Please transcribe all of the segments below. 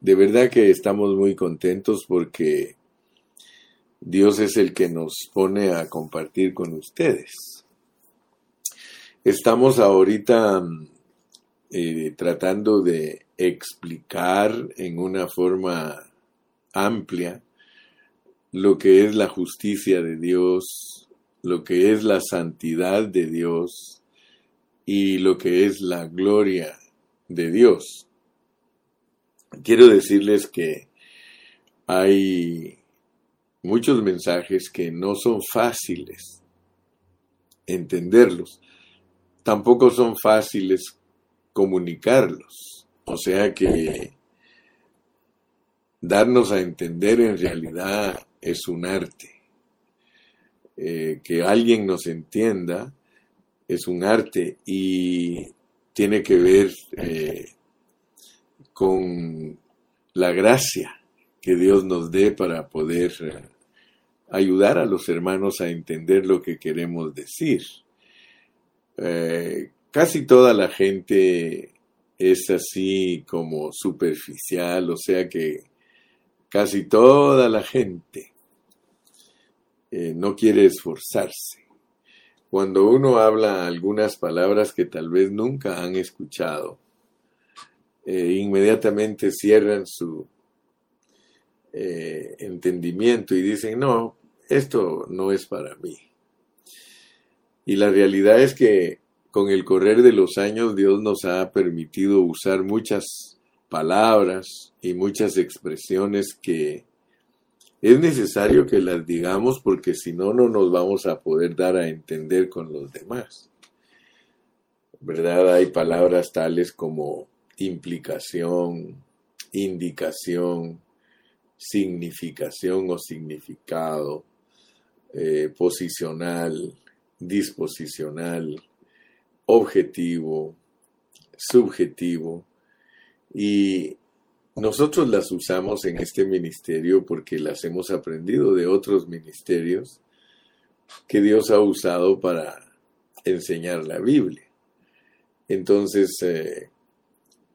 de verdad que estamos muy contentos porque Dios es el que nos pone a compartir con ustedes. Estamos ahorita eh, tratando de explicar en una forma amplia lo que es la justicia de Dios, lo que es la santidad de Dios y lo que es la gloria de Dios. Quiero decirles que hay muchos mensajes que no son fáciles entenderlos, tampoco son fáciles comunicarlos. O sea que darnos a entender en realidad es un arte. Eh, que alguien nos entienda es un arte y tiene que ver eh, con la gracia que Dios nos dé para poder eh, ayudar a los hermanos a entender lo que queremos decir. casi toda la gente es así como superficial, o sea que casi toda la gente eh, no quiere esforzarse. Cuando uno habla algunas palabras que tal vez nunca han escuchado, eh, inmediatamente cierran su eh, entendimiento y dicen, no, esto no es para mí. Y la realidad es que con el correr de los años Dios nos ha permitido usar muchas palabras y muchas expresiones que es necesario que las digamos porque si no, no nos vamos a poder dar a entender con los demás. ¿Verdad? Hay palabras tales como implicación, indicación, significación o significado, eh, posicional, disposicional, objetivo, subjetivo, y nosotros las usamos en este ministerio porque las hemos aprendido de otros ministerios que Dios ha usado para enseñar la Biblia. Entonces, eh,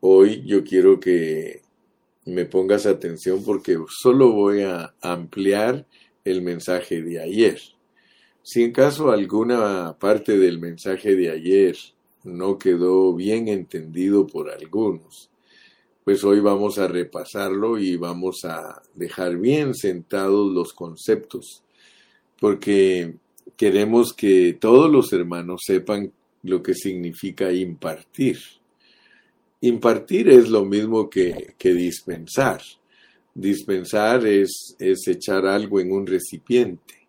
hoy yo quiero que me pongas atención porque solo voy a ampliar el mensaje de ayer. Si en caso alguna parte del mensaje de ayer no quedó bien entendido por algunos, pues hoy vamos a repasarlo y vamos a dejar bien sentados los conceptos, porque queremos que todos los hermanos sepan lo que significa impartir. Impartir es lo mismo que, dispensar. Dispensar es, es echar algo en un recipiente,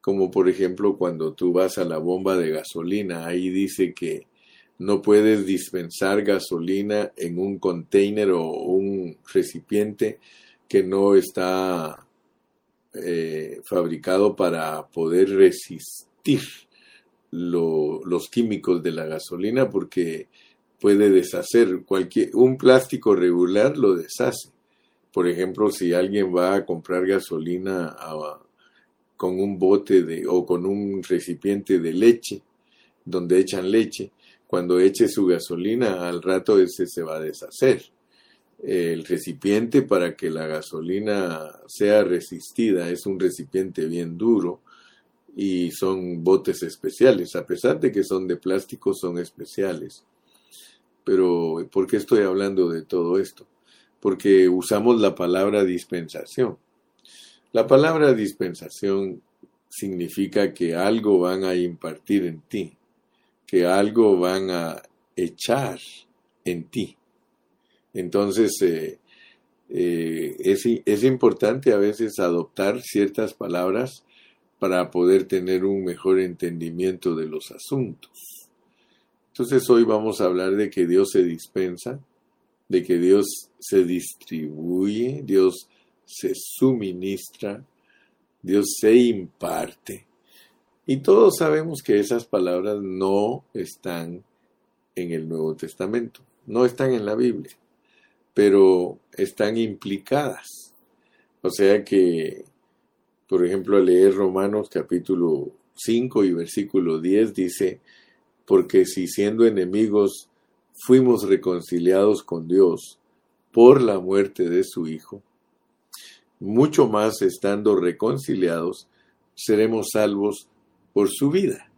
como por ejemplo cuando tú vas a la bomba de gasolina, ahí dice que no puedes dispensar gasolina en un container o un recipiente que no está eh, fabricado para poder resistir los químicos de la gasolina porque puede deshacer cualquier un plástico regular lo deshace por ejemplo si alguien va a comprar gasolina con un bote de o con un recipiente de leche donde echan leche cuando eche su gasolina, al rato ese se va a deshacer. El recipiente para que la gasolina sea resistida es un recipiente bien duro y son botes especiales, a pesar de que son de plástico, son especiales. Pero, ¿por qué estoy hablando de todo esto? Porque usamos la palabra dispensación. La palabra dispensación significa que algo van a impartir en ti, que algo van a echar en ti. Entonces, eh, eh, es, es importante a veces adoptar ciertas palabras para poder tener un mejor entendimiento de los asuntos. Entonces hoy vamos a hablar de que Dios se dispensa, de que Dios se distribuye, Dios se suministra, Dios se imparte. Y todos sabemos que esas palabras no están en el Nuevo Testamento, no están en la Biblia, pero están implicadas. O sea que, por ejemplo, al leer Romanos capítulo 5 y versículo 10 dice, porque si siendo enemigos fuimos reconciliados con Dios por la muerte de su Hijo, mucho más estando reconciliados, seremos salvos por su vida.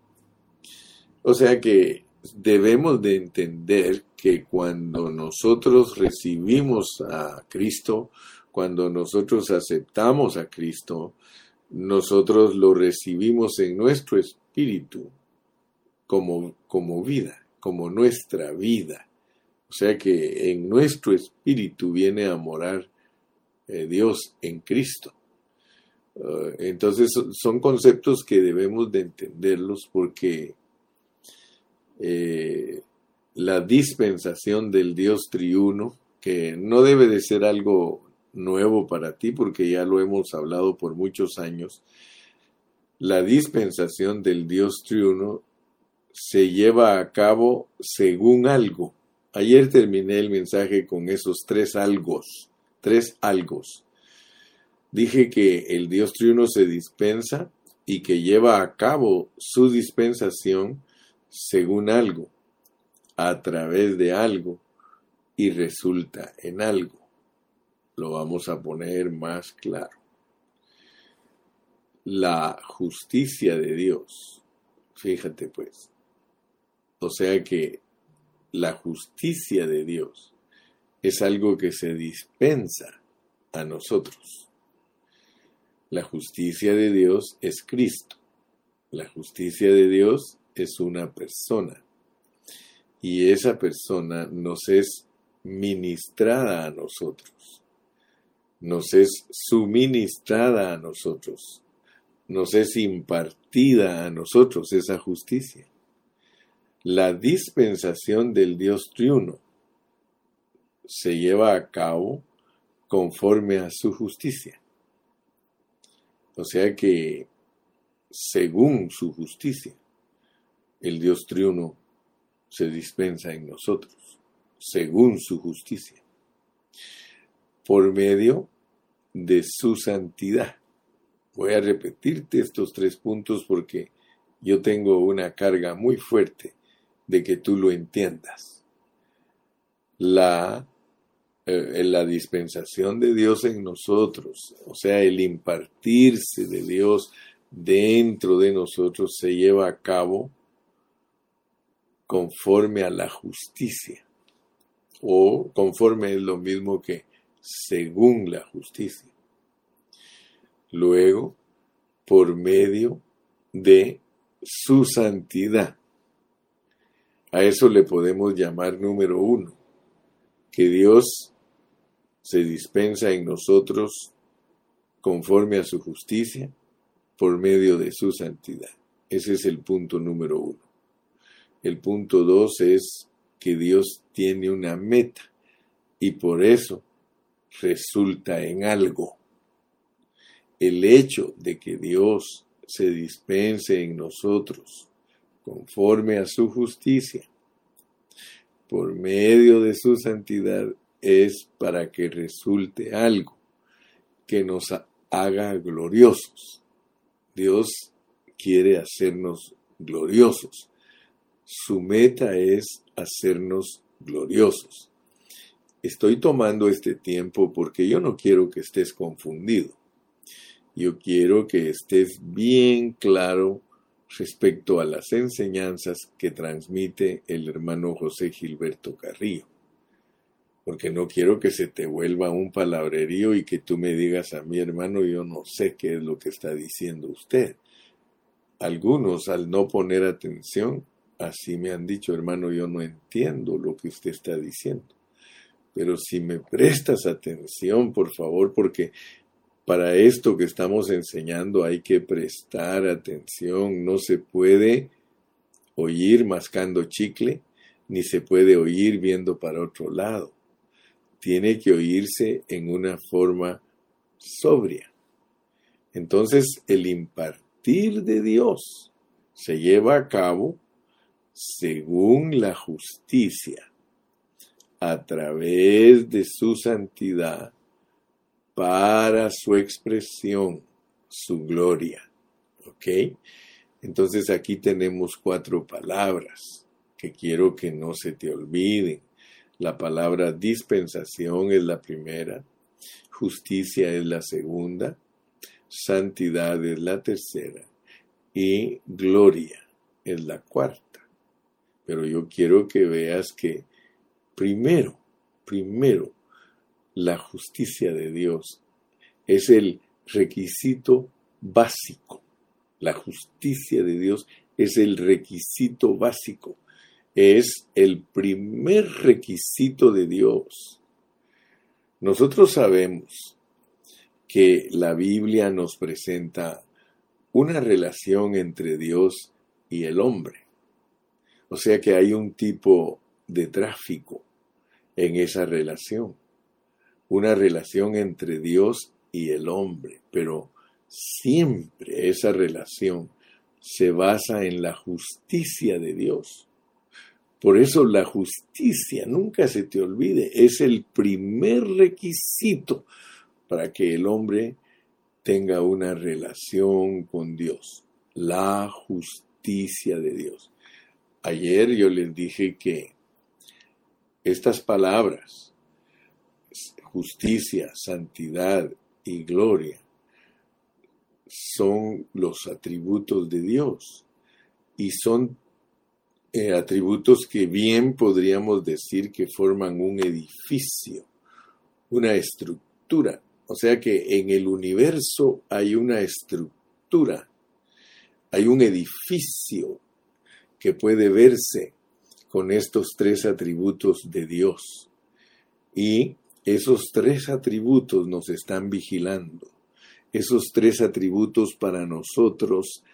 O sea que debemos de entender que cuando nosotros recibimos a Cristo, cuando nosotros aceptamos a Cristo, nosotros lo recibimos en nuestro espíritu como, como vida, como nuestra vida. O sea que en nuestro espíritu viene a morar eh, Dios en Cristo. Ah, entonces son conceptos que debemos de entenderlos porque eh, la dispensación del Dios triuno, que no debe de ser algo nuevo para ti porque ya lo hemos hablado por muchos años, la dispensación del Dios triuno se lleva a cabo según algo. Ayer terminé el mensaje con esos tres algos, tres algos. Dije que el Dios triuno se dispensa y que lleva a cabo su dispensación según algo, a través de algo, y resulta en algo. Lo vamos a poner más claro. La justicia de Dios, fíjate pues, o sea que la justicia de Dios es algo que se dispensa a nosotros. La justicia de Dios es Cristo. La justicia de Dios es una persona y esa persona nos es ministrada a nosotros, nos es suministrada a nosotros, nos es impartida a nosotros esa justicia. La dispensación del Dios triuno se lleva a cabo conforme a su justicia. O sea que, según su justicia, el Dios triuno se dispensa en nosotros, según su justicia, por medio de su santidad. Voy a repetirte estos tres puntos porque yo tengo una carga muy fuerte de que tú lo entiendas. La, eh, la dispensación de Dios en nosotros, o sea, el impartirse de Dios dentro de nosotros se lleva a cabo conforme a la justicia. O conforme es lo mismo que según la justicia. Luego, por medio de su santidad. A eso le podemos llamar número uno, que Dios se dispensa en nosotros conforme a su justicia por medio de su santidad. Ese es el punto número uno. El punto dos es que Dios tiene una meta y por eso resulta en algo. El hecho de que Dios se dispense en nosotros conforme a su justicia por medio de su santidad es para que resulte algo que nos haga gloriosos. Dios quiere hacernos gloriosos su meta es hacernos gloriosos. Estoy tomando este tiempo porque yo no quiero que estés confundido. Yo quiero que estés bien claro respecto a las enseñanzas que transmite el hermano José Gilberto Carrillo. Porque no quiero que se te vuelva un palabrerío y que tú me digas a mi hermano, yo no sé qué es lo que está diciendo usted. Algunos, al no poner atención, Así me han dicho, hermano, yo no entiendo lo que usted está diciendo. Pero si me prestas atención, por favor, porque para esto que estamos enseñando hay que prestar atención. No se puede oír mascando chicle, ni se puede oír viendo para otro lado. Tiene que oírse en una forma sobria. Entonces, el impartir de Dios se lleva a cabo según la justicia, a través de su santidad, para su expresión, su gloria. ¿Ok? Entonces aquí tenemos cuatro palabras que quiero que no se te olviden. La palabra dispensación es la primera, justicia es la segunda, santidad es la tercera y gloria es la cuarta. Pero yo quiero que veas que primero, primero, la justicia de Dios es el requisito básico. La justicia de Dios es el requisito básico. Es el primer requisito de Dios. Nosotros sabemos que la Biblia nos presenta una relación entre Dios y el hombre. O sea que hay un tipo de tráfico en esa relación. Una relación entre Dios y el hombre. Pero siempre esa relación se basa en la justicia de Dios. Por eso la justicia, nunca se te olvide, es el primer requisito para que el hombre tenga una relación con Dios. La justicia de Dios. Ayer yo les dije que estas palabras, justicia, santidad y gloria, son los atributos de Dios y son eh, atributos que bien podríamos decir que forman un edificio, una estructura. O sea que en el universo hay una estructura, hay un edificio que puede verse con estos tres atributos de Dios. Y esos tres atributos nos están vigilando. Esos tres atributos para nosotros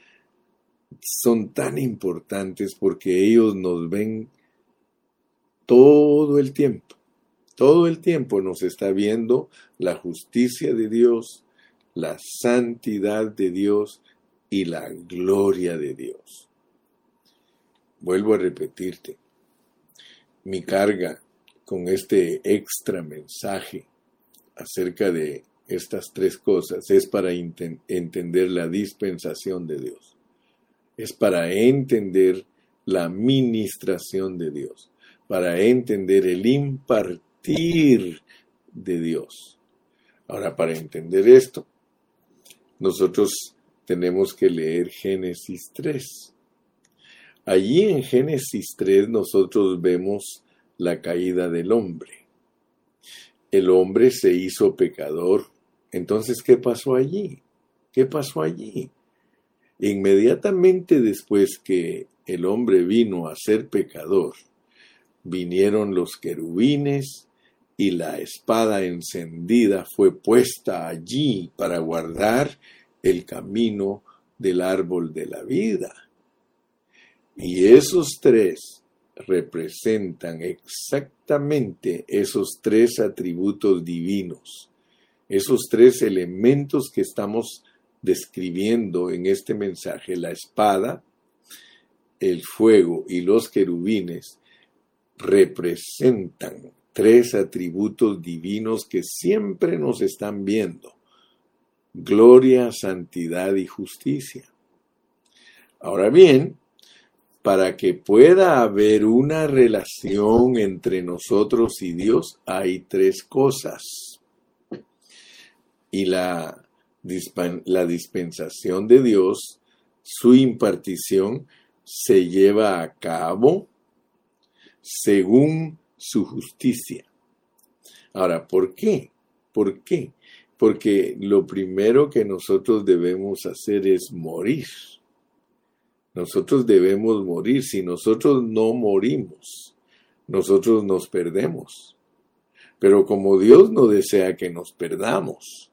son tan importantes porque ellos nos ven todo el tiempo. Todo el tiempo nos está viendo la justicia de Dios, la santidad de Dios y la gloria de Dios. Vuelvo a repetirte, mi carga con este extra mensaje acerca de estas tres cosas es para entender la dispensación de Dios. Es para entender la ministración de Dios, para entender el impartir de Dios. Ahora, para entender esto, nosotros tenemos que leer Génesis 3. Allí en Génesis 3 nosotros vemos la caída del hombre. El hombre se hizo pecador. Entonces, ¿qué pasó allí? ¿Qué pasó allí? Inmediatamente después que el hombre vino a ser pecador, vinieron los querubines y la espada encendida fue puesta allí para guardar el camino del árbol de la vida. Y esos tres representan exactamente esos tres atributos divinos, esos tres elementos que estamos describiendo en este mensaje, la espada, el fuego y los querubines, representan tres atributos divinos que siempre nos están viendo. Gloria, santidad y justicia. Ahora bien, para que pueda haber una relación entre nosotros y Dios, hay tres cosas. Y la, dispensación de Dios, su impartición, se lleva a cabo según su justicia. Ahora, ¿por qué? ¿Por qué? Porque lo primero que nosotros debemos hacer es morir. Nosotros debemos morir. Si nosotros no morimos, nosotros nos perdemos. Pero como Dios no desea que nos perdamos,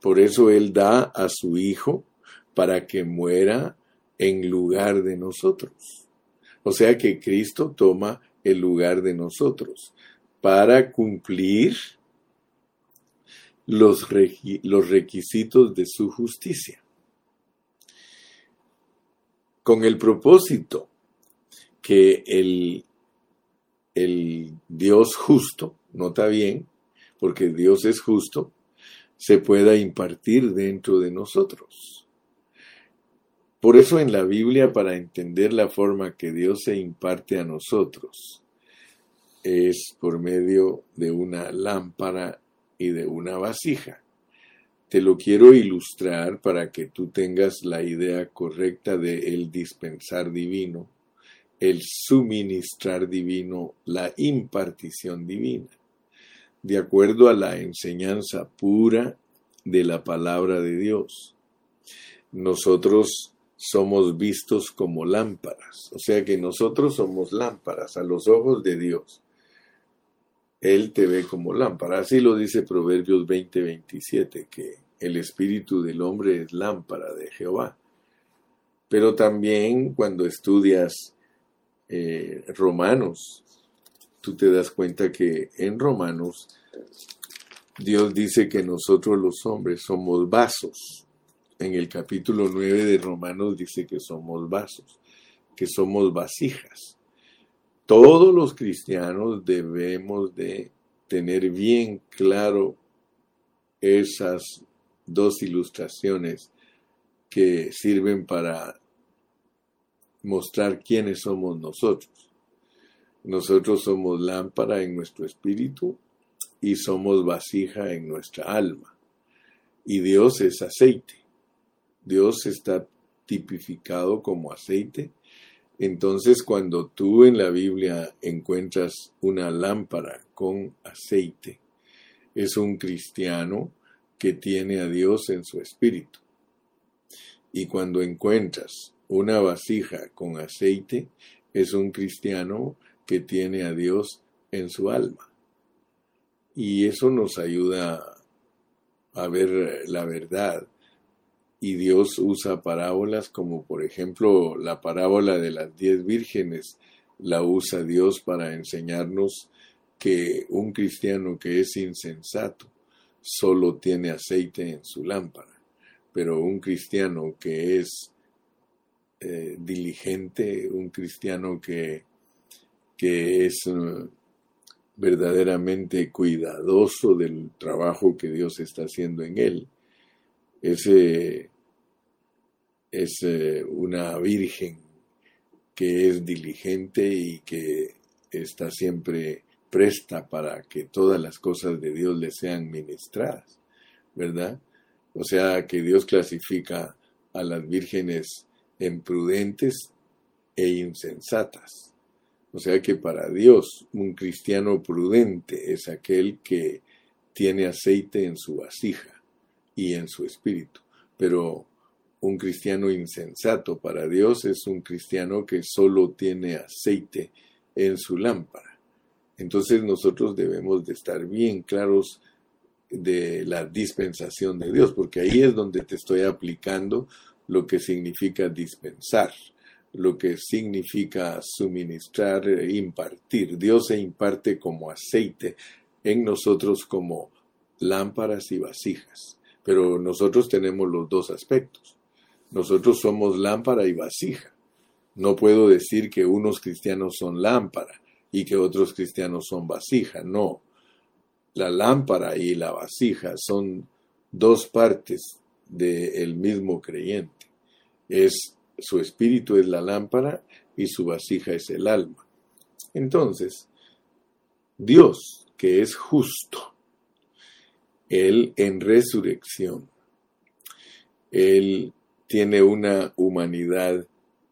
por eso Él da a su Hijo para que muera en lugar de nosotros. O sea que Cristo toma el lugar de nosotros para cumplir los, requisitos de su justicia con el propósito que el, el Dios justo, nota bien, porque Dios es justo, se pueda impartir dentro de nosotros. Por eso en la Biblia, para entender la forma que Dios se imparte a nosotros, es por medio de una lámpara y de una vasija. Te lo quiero ilustrar para que tú tengas la idea correcta de el dispensar divino, el suministrar divino, la impartición divina, de acuerdo a la enseñanza pura de la palabra de Dios. Nosotros somos vistos como lámparas, o sea que nosotros somos lámparas a los ojos de Dios. Él te ve como lámpara, así lo dice Proverbios 20:27, que el espíritu del hombre es lámpara de Jehová. Pero también cuando estudias eh, Romanos, tú te das cuenta que en Romanos Dios dice que nosotros los hombres somos vasos. En el capítulo 9 de Romanos dice que somos vasos, que somos vasijas. Todos los cristianos debemos de tener bien claro esas dos ilustraciones que sirven para mostrar quiénes somos nosotros. Nosotros somos lámpara en nuestro espíritu y somos vasija en nuestra alma. Y Dios es aceite. Dios está tipificado como aceite. Entonces cuando tú en la Biblia encuentras una lámpara con aceite, es un cristiano que tiene a Dios en su espíritu. Y cuando encuentras una vasija con aceite, es un cristiano que tiene a Dios en su alma. Y eso nos ayuda a ver la verdad. Y Dios usa parábolas como por ejemplo la parábola de las diez vírgenes, la usa Dios para enseñarnos que un cristiano que es insensato solo tiene aceite en su lámpara, pero un cristiano que es eh, diligente, un cristiano que, que es uh, verdaderamente cuidadoso del trabajo que Dios está haciendo en él. Ese es eh, una virgen que es diligente y que está siempre presta para que todas las cosas de Dios le sean ministradas, ¿verdad? O sea que Dios clasifica a las vírgenes en prudentes e insensatas. O sea que para Dios un cristiano prudente es aquel que tiene aceite en su vasija y en su espíritu. Pero un cristiano insensato para Dios es un cristiano que solo tiene aceite en su lámpara. Entonces nosotros debemos de estar bien claros de la dispensación de Dios, porque ahí es donde te estoy aplicando lo que significa dispensar lo que significa suministrar, e impartir. Dios se imparte como aceite en nosotros como lámparas y vasijas. Pero nosotros tenemos los dos aspectos. Nosotros somos lámpara y vasija. No puedo decir que unos cristianos son lámpara y que otros cristianos son vasija. No. La lámpara y la vasija son dos partes del mismo creyente. Es su espíritu es la lámpara y su vasija es el alma. Entonces, Dios, que es justo, Él en resurrección, Él tiene una humanidad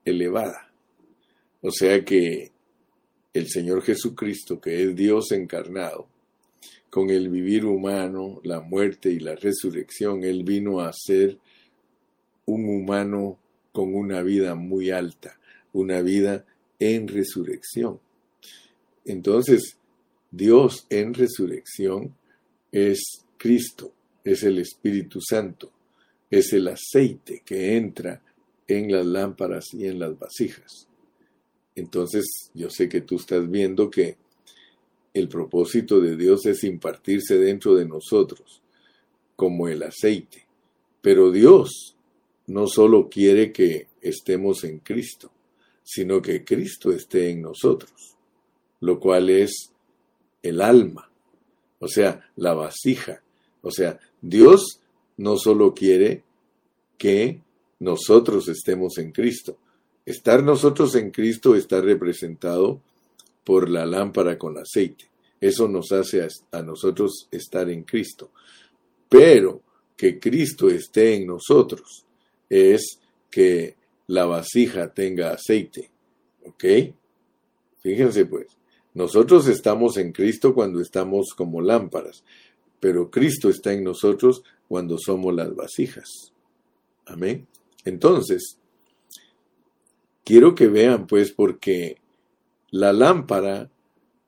elevada. O sea que el Señor Jesucristo, que es Dios encarnado, con el vivir humano, la muerte y la resurrección, Él vino a ser un humano con una vida muy alta, una vida en resurrección. Entonces, Dios en resurrección es Cristo, es el Espíritu Santo, es el aceite que entra en las lámparas y en las vasijas. Entonces, yo sé que tú estás viendo que el propósito de Dios es impartirse dentro de nosotros, como el aceite. Pero Dios no solo quiere que estemos en Cristo, sino que Cristo esté en nosotros, lo cual es el alma, o sea, la vasija. O sea, Dios no solo quiere que nosotros estemos en Cristo. Estar nosotros en Cristo está representado por la lámpara con aceite. Eso nos hace a, nosotros estar en Cristo. Pero que Cristo esté en nosotros es que la vasija tenga aceite. ¿Ok? Fíjense pues, nosotros estamos en Cristo cuando estamos como lámparas, pero Cristo está en nosotros cuando somos las vasijas. Amén. Entonces, quiero que vean pues porque la lámpara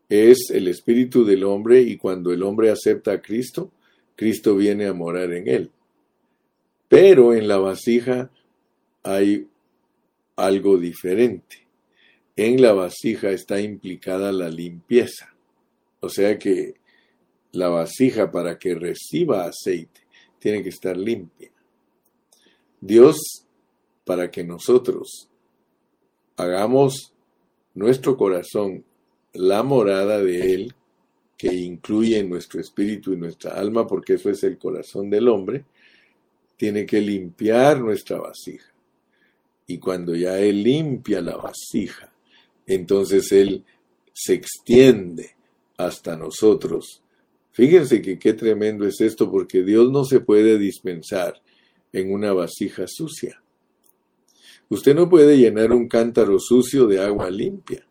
es el espíritu del hombre y cuando el hombre acepta a Cristo, Cristo viene a morar en él. Pero en la vasija hay algo diferente. En la vasija está implicada la limpieza. O sea que la vasija para que reciba aceite tiene que estar limpia. Dios, para que nosotros hagamos nuestro corazón la morada de Él, que incluye nuestro espíritu y nuestra alma, porque eso es el corazón del hombre, tiene que limpiar nuestra vasija. Y cuando ya Él limpia la vasija, entonces Él se extiende hasta nosotros. Fíjense que qué tremendo es esto, porque Dios no se puede dispensar en una vasija sucia. Usted no puede llenar un cántaro sucio de agua limpia.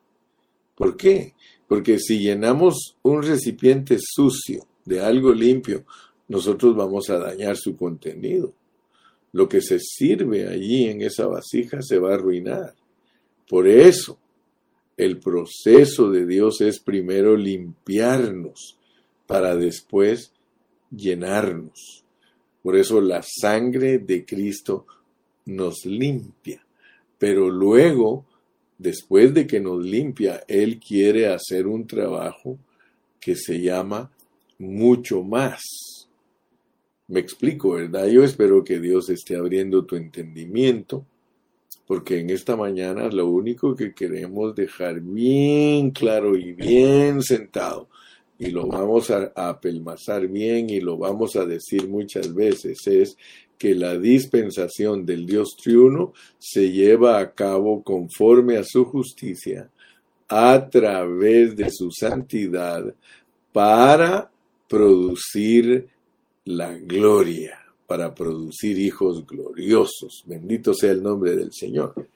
¿Por qué? Porque si llenamos un recipiente sucio de algo limpio, nosotros vamos a dañar su contenido. Lo que se sirve allí en esa vasija se va a arruinar. Por eso, el proceso de Dios es primero limpiarnos para después llenarnos. Por eso la sangre de Cristo nos limpia, pero luego después de que nos limpia, Él quiere hacer un trabajo que se llama mucho más. Me explico, ¿verdad? Yo espero que Dios esté abriendo tu entendimiento, porque en esta mañana lo único que queremos dejar bien claro y bien sentado, y lo vamos a, apelmazar bien y lo vamos a decir muchas veces, es que la dispensación del Dios triuno se lleva a cabo conforme a su justicia a través de su santidad para producir la gloria, para producir hijos gloriosos. Bendito sea el nombre del Señor.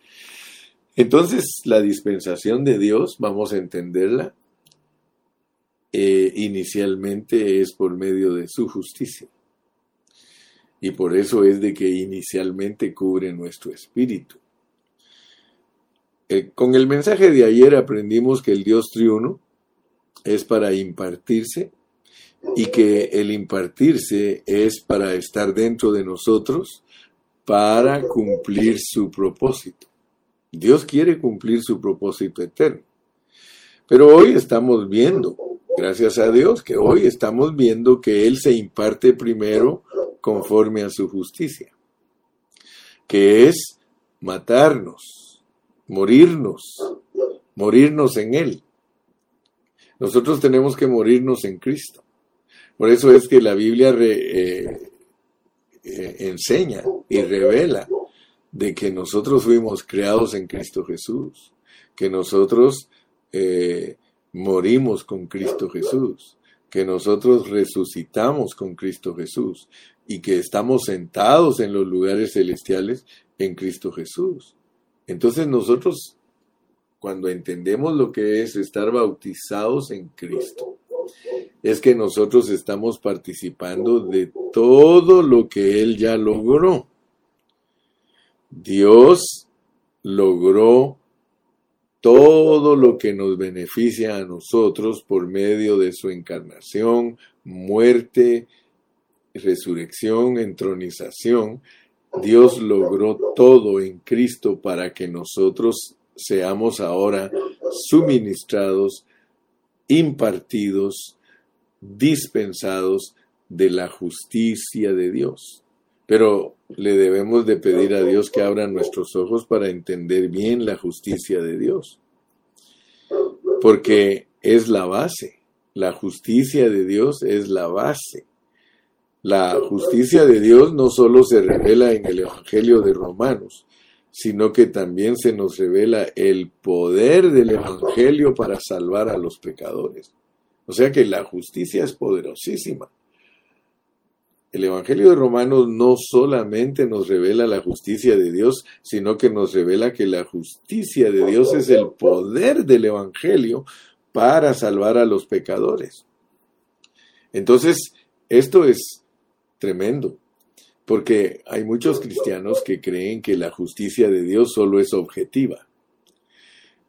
Entonces, la dispensación de Dios, vamos a entenderla, eh, inicialmente es por medio de su justicia y por eso es de que inicialmente cubre nuestro espíritu. Eh, con el mensaje de ayer aprendimos que el Dios triuno es para impartirse y que el impartirse es para estar dentro de nosotros para cumplir su propósito. Dios quiere cumplir su propósito eterno. Pero hoy estamos viendo, gracias a Dios, que hoy estamos viendo que Él se imparte primero conforme a su justicia, que es matarnos, morirnos, morirnos en Él. Nosotros tenemos que morirnos en Cristo. Por eso es que la Biblia eh, eh, enseña y revela de que nosotros fuimos creados en Cristo Jesús, que nosotros eh, morimos con Cristo Jesús, que nosotros resucitamos con Cristo Jesús y que estamos sentados en los lugares celestiales en Cristo Jesús. Entonces nosotros, cuando entendemos lo que es estar bautizados en Cristo, es que nosotros estamos participando de todo lo que Él ya logró. Dios logró todo lo que nos beneficia a nosotros por medio de su encarnación, muerte, resurrección, entronización, Dios logró todo en Cristo para que nosotros seamos ahora suministrados, impartidos, dispensados de la justicia de Dios. Pero le debemos de pedir a Dios que abra nuestros ojos para entender bien la justicia de Dios. Porque es la base. La justicia de Dios es la base. La justicia de Dios no solo se revela en el Evangelio de Romanos, sino que también se nos revela el poder del Evangelio para salvar a los pecadores. O sea que la justicia es poderosísima. El Evangelio de Romanos no solamente nos revela la justicia de Dios, sino que nos revela que la justicia de Dios es el poder del Evangelio para salvar a los pecadores. Entonces, esto es tremendo, porque hay muchos cristianos que creen que la justicia de Dios solo es objetiva.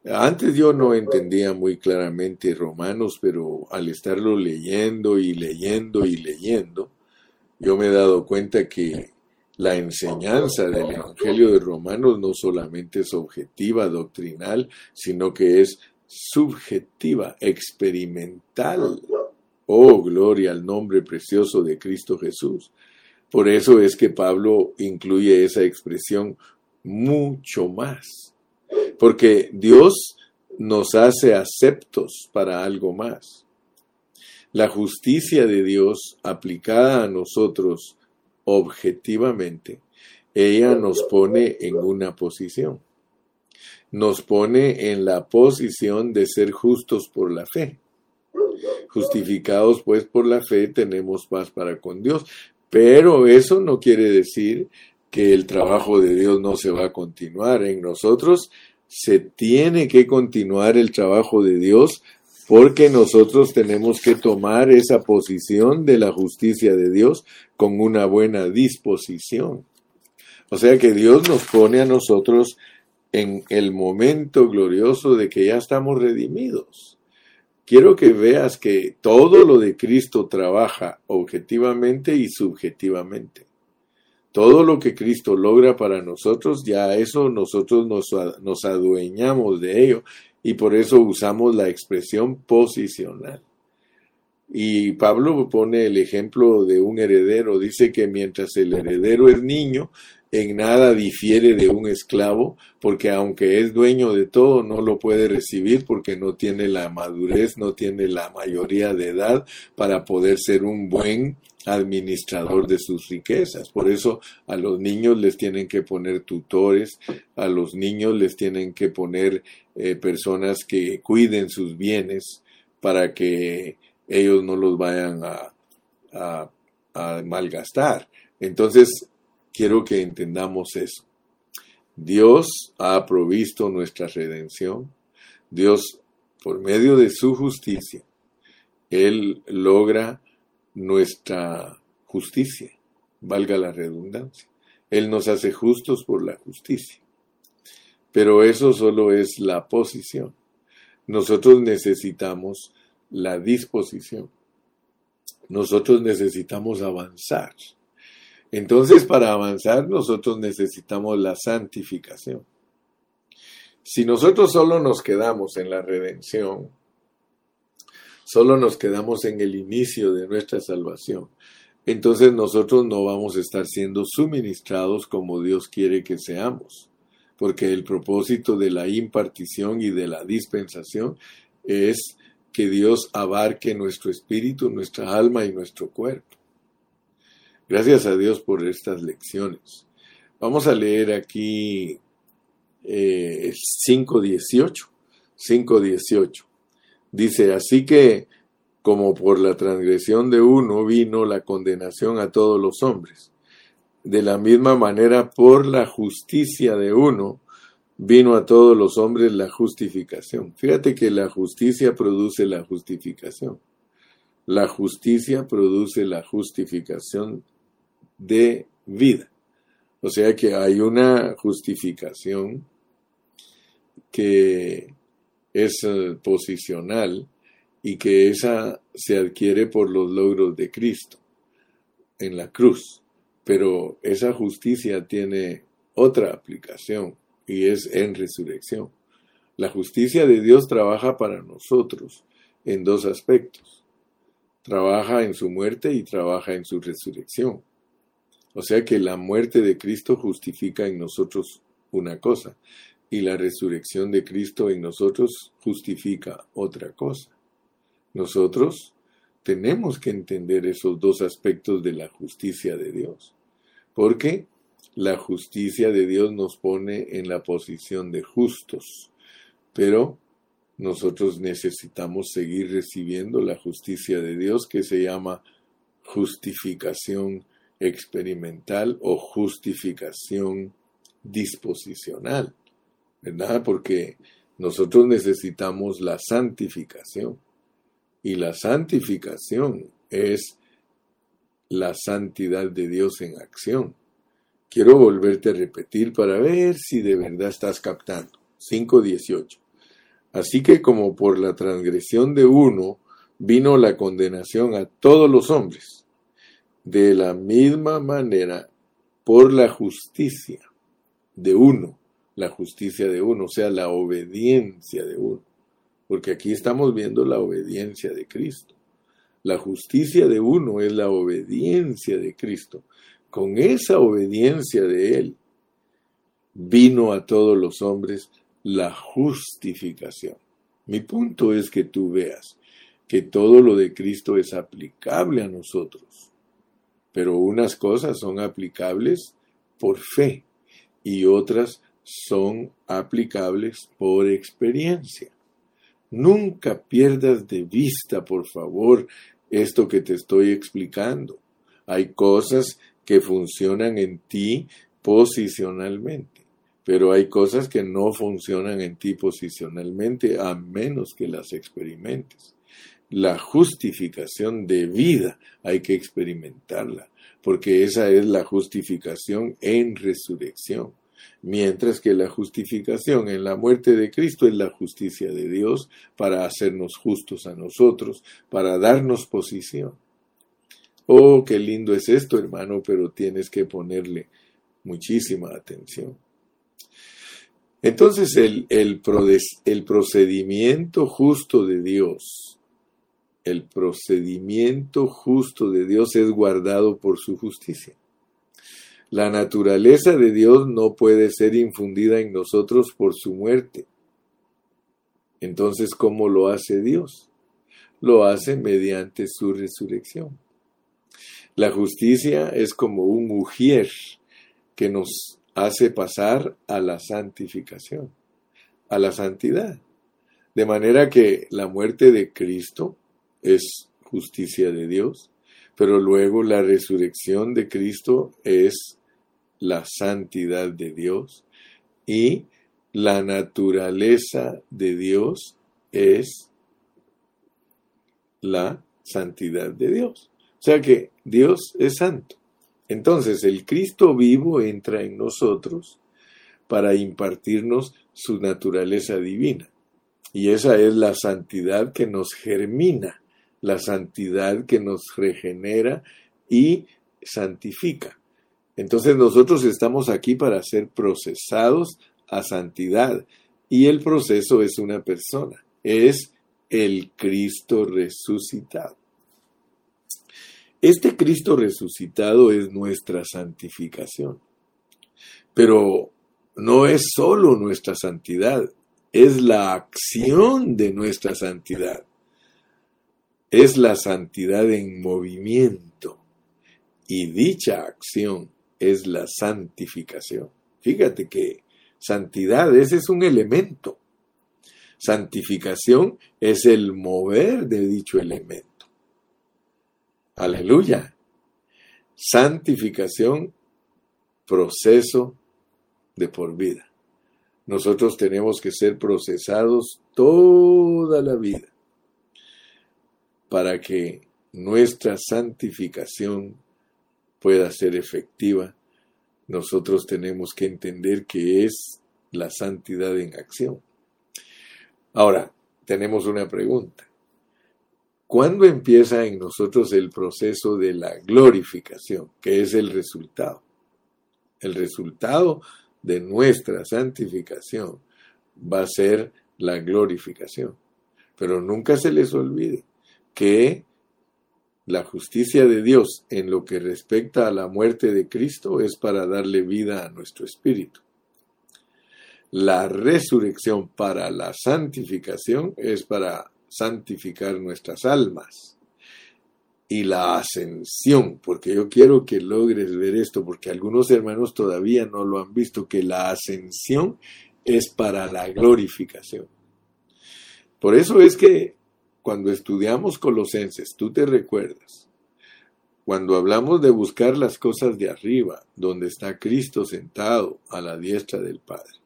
Antes yo no entendía muy claramente Romanos, pero al estarlo leyendo y leyendo y leyendo, yo me he dado cuenta que la enseñanza del Evangelio de Romanos no solamente es objetiva, doctrinal, sino que es subjetiva, experimental. Oh, gloria al nombre precioso de Cristo Jesús. Por eso es que Pablo incluye esa expresión mucho más. Porque Dios nos hace aceptos para algo más. La justicia de Dios aplicada a nosotros objetivamente, ella nos pone en una posición. Nos pone en la posición de ser justos por la fe. Justificados pues por la fe tenemos paz para con Dios. Pero eso no quiere decir que el trabajo de Dios no se va a continuar. En nosotros se tiene que continuar el trabajo de Dios porque nosotros tenemos que tomar esa posición de la justicia de Dios con una buena disposición. O sea que Dios nos pone a nosotros en el momento glorioso de que ya estamos redimidos. Quiero que veas que todo lo de Cristo trabaja objetivamente y subjetivamente. Todo lo que Cristo logra para nosotros, ya eso nosotros nos, adueñamos de ello y por eso usamos la expresión posicional. Y Pablo pone el ejemplo de un heredero. Dice que mientras el heredero es niño, en nada difiere de un esclavo, porque aunque es dueño de todo, no lo puede recibir porque no tiene la madurez, no tiene la mayoría de edad para poder ser un buen administrador de sus riquezas. Por eso a los niños les tienen que poner tutores, a los niños les tienen que poner eh, personas que cuiden sus bienes para que ellos no los vayan a, a malgastar. Entonces, quiero que entendamos eso. Dios ha provisto nuestra redención. Dios, por medio de su justicia, Él logra nuestra justicia, valga la redundancia. Él nos hace justos por la justicia. Pero eso solo es la posición. Nosotros necesitamos la disposición. Nosotros necesitamos avanzar. Entonces, para avanzar, nosotros necesitamos la santificación. Si nosotros solo nos quedamos en la redención, solo nos quedamos en el inicio de nuestra salvación, entonces nosotros no vamos a estar siendo suministrados como Dios quiere que seamos, porque el propósito de la impartición y de la dispensación es que Dios abarque nuestro espíritu, nuestra alma y nuestro cuerpo. Gracias a Dios por estas lecciones. Vamos a leer aquí eh, 5.18. 5.18. Dice, así que como por la transgresión de uno vino la condenación a todos los hombres, de la misma manera por la justicia de uno vino a todos los hombres la justificación. Fíjate que la justicia produce la justificación. La justicia produce la justificación de vida. O sea que hay una justificación que es eh, posicional y que esa se adquiere por los logros de Cristo en la cruz. Pero esa justicia tiene otra aplicación y es en resurrección. La justicia de Dios trabaja para nosotros en dos aspectos. Trabaja en su muerte y trabaja en su resurrección. O sea que la muerte de Cristo justifica en nosotros una cosa y la resurrección de Cristo en nosotros justifica otra cosa. Nosotros tenemos que entender esos dos aspectos de la justicia de Dios, porque la justicia de Dios nos pone en la posición de justos, pero nosotros necesitamos seguir recibiendo la justicia de Dios que se llama justificación experimental o justificación disposicional, ¿verdad? Porque nosotros necesitamos la santificación y la santificación es la santidad de Dios en acción. Quiero volverte a repetir para ver si de verdad estás captando. 5.18. Así que como por la transgresión de uno vino la condenación a todos los hombres, de la misma manera por la justicia de uno, la justicia de uno, o sea, la obediencia de uno. Porque aquí estamos viendo la obediencia de Cristo. La justicia de uno es la obediencia de Cristo. Con esa obediencia de Él vino a todos los hombres la justificación. Mi punto es que tú veas que todo lo de Cristo es aplicable a nosotros, pero unas cosas son aplicables por fe y otras son aplicables por experiencia. Nunca pierdas de vista, por favor, esto que te estoy explicando. Hay cosas que funcionan en ti posicionalmente, pero hay cosas que no funcionan en ti posicionalmente a menos que las experimentes. La justificación de vida hay que experimentarla, porque esa es la justificación en resurrección mientras que la justificación en la muerte de Cristo es la justicia de Dios para hacernos justos a nosotros, para darnos posición. Oh, qué lindo es esto, hermano, pero tienes que ponerle muchísima atención. Entonces el, el, el procedimiento justo de Dios, el procedimiento justo de Dios es guardado por su justicia. La naturaleza de Dios no puede ser infundida en nosotros por su muerte. Entonces, ¿cómo lo hace Dios? Lo hace mediante su resurrección. La justicia es como un ujier que nos hace pasar a la santificación, a la santidad. De manera que la muerte de Cristo es justicia de Dios, pero luego la resurrección de Cristo es la santidad de Dios y la naturaleza de Dios es la santidad de Dios. O sea que Dios es santo. Entonces el Cristo vivo entra en nosotros para impartirnos su naturaleza divina. Y esa es la santidad que nos germina, la santidad que nos regenera y santifica. Entonces nosotros estamos aquí para ser procesados a santidad y el proceso es una persona, es el Cristo resucitado. Este Cristo resucitado es nuestra santificación, pero no es solo nuestra santidad, es la acción de nuestra santidad. Es la santidad en movimiento y dicha acción es la santificación. Fíjate que santidad, ese es un elemento. Santificación es el mover de dicho elemento. Aleluya. Santificación, proceso de por vida. Nosotros tenemos que ser procesados toda la vida para que nuestra santificación pueda ser efectiva, nosotros tenemos que entender que es la santidad en acción. Ahora, tenemos una pregunta. ¿Cuándo empieza en nosotros el proceso de la glorificación, que es el resultado? El resultado de nuestra santificación va a ser la glorificación. Pero nunca se les olvide que la justicia de Dios en lo que respecta a la muerte de Cristo es para darle vida a nuestro espíritu. La resurrección para la santificación es para santificar nuestras almas. y la ascensión, porque yo quiero que logres ver esto, porque algunos hermanos todavía no lo han visto, que la ascensión es para la glorificación. Por eso es que cuando estudiamos Colosenses, tú te recuerdas, cuando hablamos de buscar las cosas de arriba, donde está Cristo sentado a la diestra del Padre,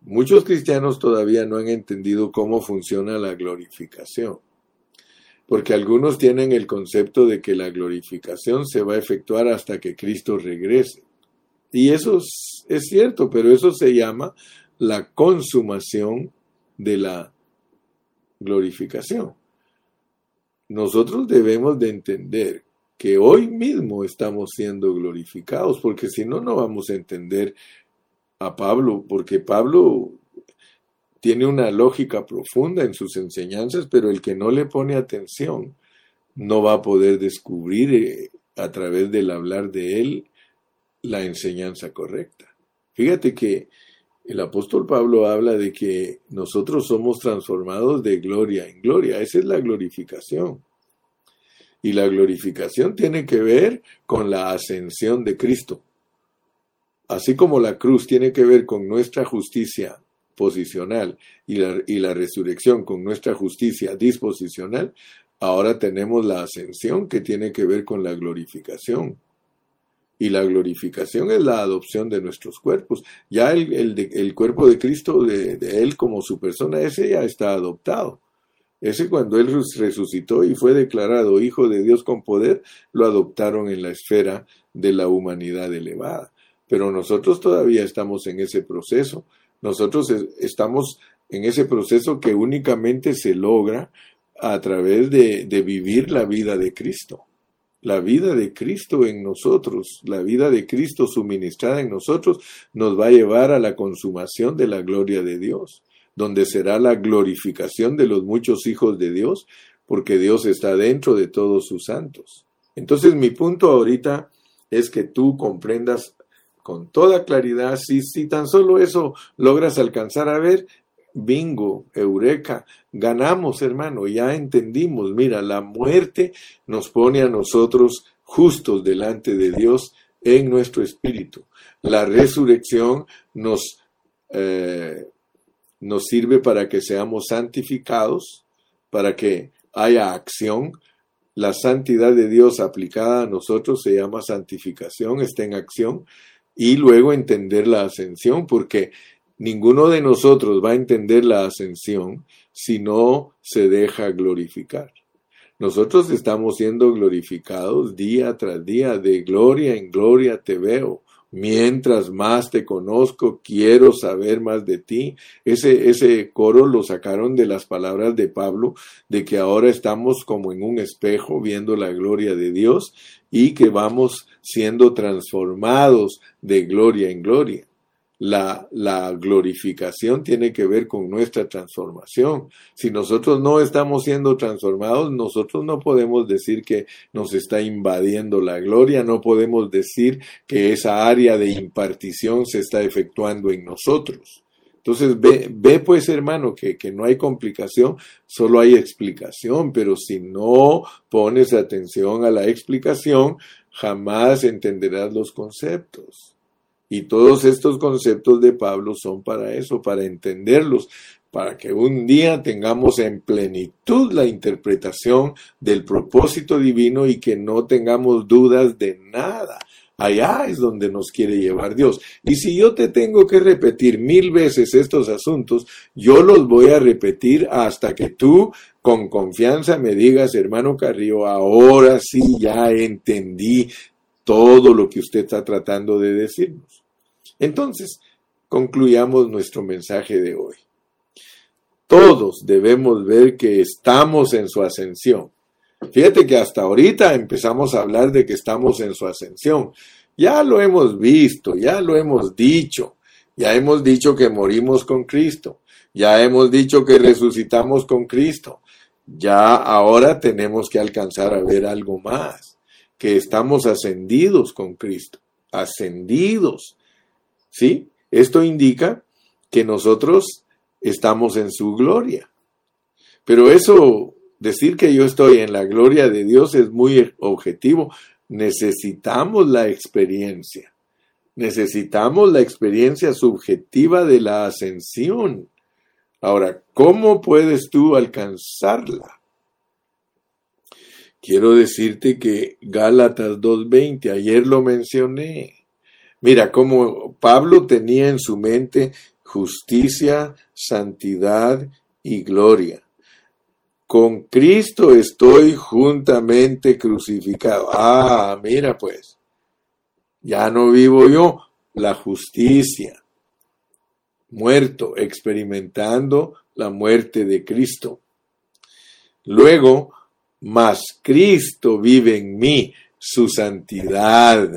muchos cristianos todavía no han entendido cómo funciona la glorificación porque algunos tienen el concepto de que la glorificación se va a efectuar hasta que Cristo regrese. Y eso es, cierto, pero eso se llama la consumación de la glorificación. Nosotros debemos de entender que hoy mismo estamos siendo glorificados, porque si no, no vamos a entender a Pablo, porque Pablo tiene una lógica profunda en sus enseñanzas, pero el que no le pone atención no va a poder descubrir eh, a través del hablar de él la enseñanza correcta. Fíjate que el apóstol Pablo habla de que nosotros somos transformados de gloria en gloria. Esa es la glorificación. Y la glorificación tiene que ver con la ascensión de Cristo. Así como la cruz tiene que ver con nuestra justicia posicional y la, y la resurrección con nuestra justicia disposicional, ahora tenemos la ascensión que tiene que ver con la glorificación. Y la glorificación es la adopción de nuestros cuerpos. Ya el, el, cuerpo de Cristo, de, de, Él como su persona, ese ya está adoptado. Ese cuando Él resucitó y fue declarado Hijo de Dios con poder, lo adoptaron en la esfera de la humanidad elevada. Pero nosotros todavía estamos en ese proceso nosotros estamos en ese proceso que únicamente se logra a través de, vivir la vida de Cristo. La vida de Cristo en nosotros, la vida de Cristo suministrada en nosotros, nos va a llevar a la consumación de la gloria de Dios, donde será la glorificación de los muchos hijos de Dios, porque Dios está dentro de todos sus santos. Entonces mi punto ahorita es que tú comprendas con toda claridad, si, si tan solo eso logras alcanzar a ver, bingo, eureka, ganamos hermano, ya entendimos, mira, la muerte nos pone a nosotros justos delante de Dios en nuestro espíritu. La resurrección nos, eh, nos sirve para que seamos santificados, para que haya acción. La santidad de Dios aplicada a nosotros se llama santificación, está en acción y luego entender la ascensión, porque ninguno de nosotros va a entender la ascensión si no se deja glorificar. Nosotros estamos siendo glorificados día tras día, de gloria en gloria te veo. Mientras más te conozco, quiero saber más de ti. Ese, ese coro lo sacaron de las palabras de Pablo, de que ahora estamos como en un espejo viendo la gloria de Dios y que vamos siendo transformados de gloria en gloria. La, la, glorificación tiene que ver con nuestra transformación. Si nosotros no estamos siendo transformados, nosotros no podemos decir que nos está invadiendo la gloria, no podemos decir que esa área de impartición se está efectuando en nosotros. Entonces ve, ve pues hermano que, que no hay complicación, solo hay explicación, pero si no pones atención a la explicación, jamás entenderás los conceptos. Y todos estos conceptos de Pablo son para eso, para entenderlos, para que un día tengamos en plenitud la interpretación del propósito divino y que no tengamos dudas de nada. Allá es donde nos quiere llevar Dios. Y si yo te tengo que repetir mil veces estos asuntos, yo los voy a repetir hasta que tú con confianza me digas, hermano Carrillo, ahora sí ya entendí todo lo que usted está tratando de decirnos. Entonces, concluyamos nuestro mensaje de hoy. Todos debemos ver que estamos en su ascensión. Fíjate que hasta ahorita empezamos a hablar de que estamos en su ascensión. Ya lo hemos visto, ya lo hemos dicho. Ya hemos dicho que morimos con Cristo. Ya hemos dicho que resucitamos con Cristo. Ya ahora tenemos que alcanzar a ver algo más, que estamos ascendidos con Cristo. Ascendidos. ¿Sí? Esto indica que nosotros estamos en su gloria. Pero eso decir que yo estoy en la gloria de Dios es muy objetivo. Necesitamos la experiencia. Necesitamos la experiencia subjetiva de la ascensión. Ahora, ¿cómo puedes tú alcanzarla? Quiero decirte que Gálatas 2.20, ayer lo mencioné. Mira cómo Pablo tenía en su mente justicia, santidad y gloria. Con Cristo estoy juntamente crucificado. Ah, mira pues, ya no vivo yo, la justicia, muerto, experimentando la muerte de Cristo. Luego, mas Cristo vive en mí, su santidad.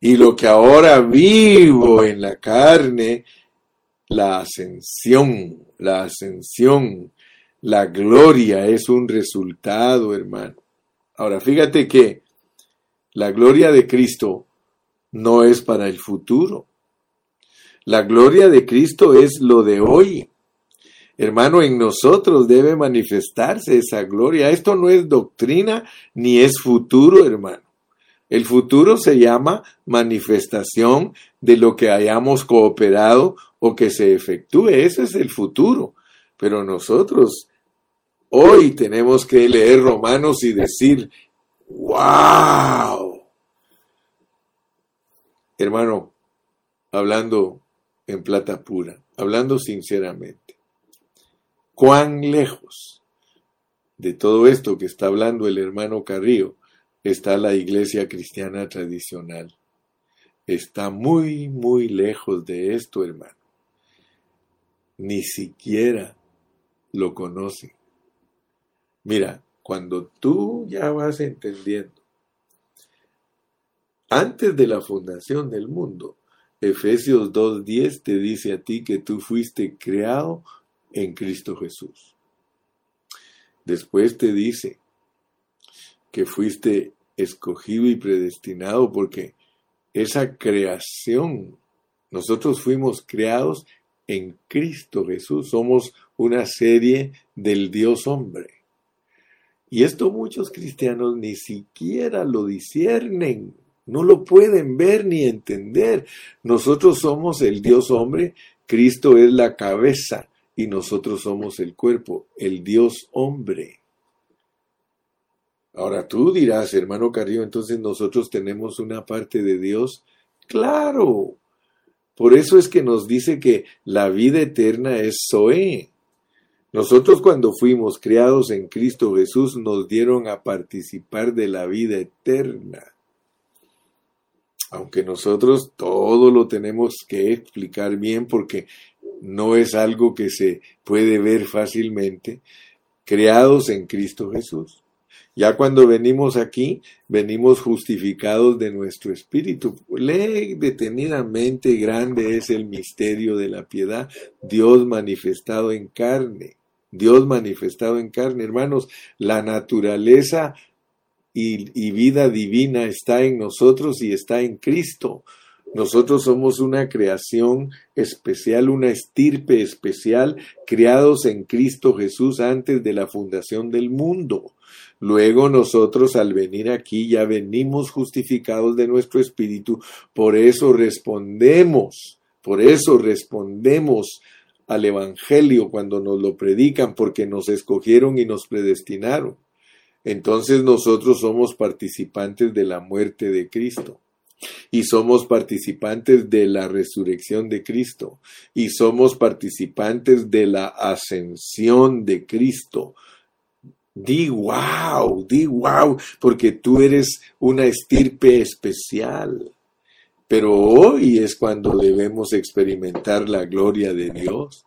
Y lo que ahora vivo en la carne, la ascensión, la ascensión la gloria es un resultado, hermano. Ahora, fíjate que la gloria de Cristo no es para el futuro. La gloria de Cristo es lo de hoy. Hermano, en nosotros debe manifestarse esa gloria. Esto no es doctrina ni es futuro, hermano. El futuro se llama manifestación de lo que hayamos cooperado o que se efectúe. Ese es el futuro. Pero nosotros Hoy tenemos que leer Romanos y decir, wow. Hermano, hablando en plata pura, hablando sinceramente, cuán lejos de todo esto que está hablando el hermano Carrillo está la iglesia cristiana tradicional. Está muy, muy lejos de esto, hermano. Ni siquiera lo conocen. Mira, cuando tú ya vas entendiendo, antes de la fundación del mundo, Efesios 2.10 te dice a ti que tú fuiste creado en Cristo Jesús. Después te dice que fuiste escogido y predestinado porque esa creación, nosotros fuimos creados en Cristo Jesús, somos una serie del Dios hombre. Y esto muchos cristianos ni siquiera lo disciernen, no lo pueden ver ni entender. Nosotros somos el Dios hombre, Cristo es la cabeza y nosotros somos el cuerpo, el Dios hombre. Ahora tú dirás, hermano Carrillo, entonces nosotros tenemos una parte de Dios. Claro. Por eso es que nos dice que la vida eterna es Zoé. Nosotros cuando fuimos criados en Cristo Jesús nos dieron a participar de la vida eterna. Aunque nosotros todo lo tenemos que explicar bien porque no es algo que se puede ver fácilmente, creados en Cristo Jesús. Ya cuando venimos aquí, venimos justificados de nuestro espíritu. Lee detenidamente, grande es el misterio de la piedad, Dios manifestado en carne. Dios manifestado en carne. Hermanos, la naturaleza y, vida divina está en nosotros y está en Cristo. Nosotros somos una creación especial, una estirpe especial, creados en Cristo Jesús antes de la fundación del mundo. Luego nosotros al venir aquí ya venimos justificados de nuestro espíritu, por eso respondemos, por eso respondemos al Evangelio cuando nos lo predican porque nos escogieron y nos predestinaron. Entonces nosotros somos participantes de la muerte de Cristo y somos participantes de la resurrección de Cristo y somos participantes de la ascensión de Cristo. Di wow, di wow, porque tú eres una estirpe especial. Pero hoy es cuando debemos experimentar la gloria de Dios.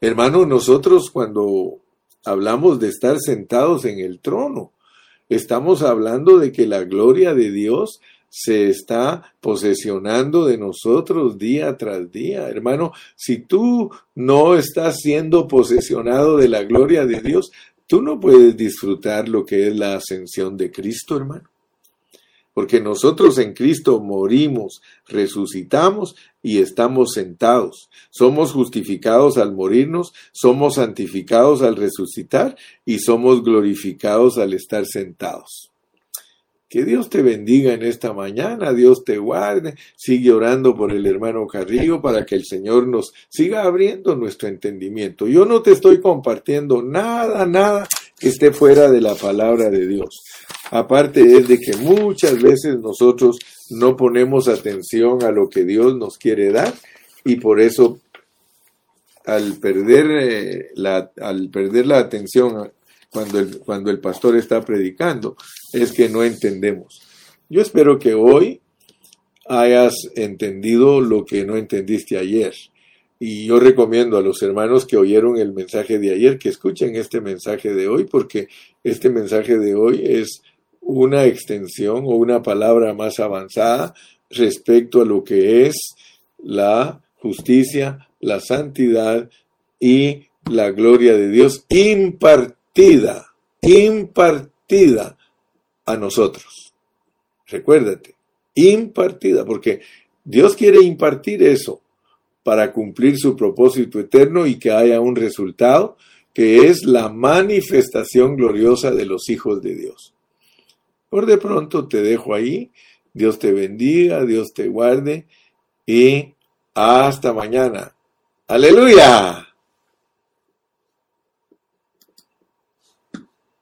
Hermano, nosotros cuando hablamos de estar sentados en el trono, estamos hablando de que la gloria de Dios se está posesionando de nosotros día tras día. Hermano, si tú no estás siendo posesionado de la gloria de Dios, tú no puedes disfrutar lo que es la ascensión de Cristo, hermano. porque nosotros en Cristo morimos, resucitamos y estamos sentados. Somos justificados al morirnos, somos santificados al resucitar y somos glorificados al estar sentados. Que Dios te bendiga en esta mañana, Dios te guarde, sigue orando por el hermano Carrillo para que el Señor nos siga abriendo nuestro entendimiento. Yo no te estoy compartiendo nada, nada que esté fuera de la palabra de Dios. Aparte es de que muchas veces nosotros no ponemos atención a lo que Dios nos quiere dar y por eso al perder, eh, la, al perder la atención cuando el, cuando el pastor está predicando, es que no entendemos. Yo espero que hoy hayas entendido lo que no entendiste ayer. Y yo recomiendo a los hermanos que oyeron el mensaje de ayer que escuchen este mensaje de hoy, porque este mensaje de hoy es una extensión o una palabra más avanzada respecto a lo que es la justicia, la santidad y la gloria de Dios impartida impartida, a nosotros. Recuérdate, impartida, porque Dios quiere impartir eso para cumplir su propósito eterno y que haya un resultado que es la manifestación gloriosa de los hijos de Dios. Por de pronto te dejo ahí, Dios te bendiga, Dios te guarde y hasta mañana. Aleluya.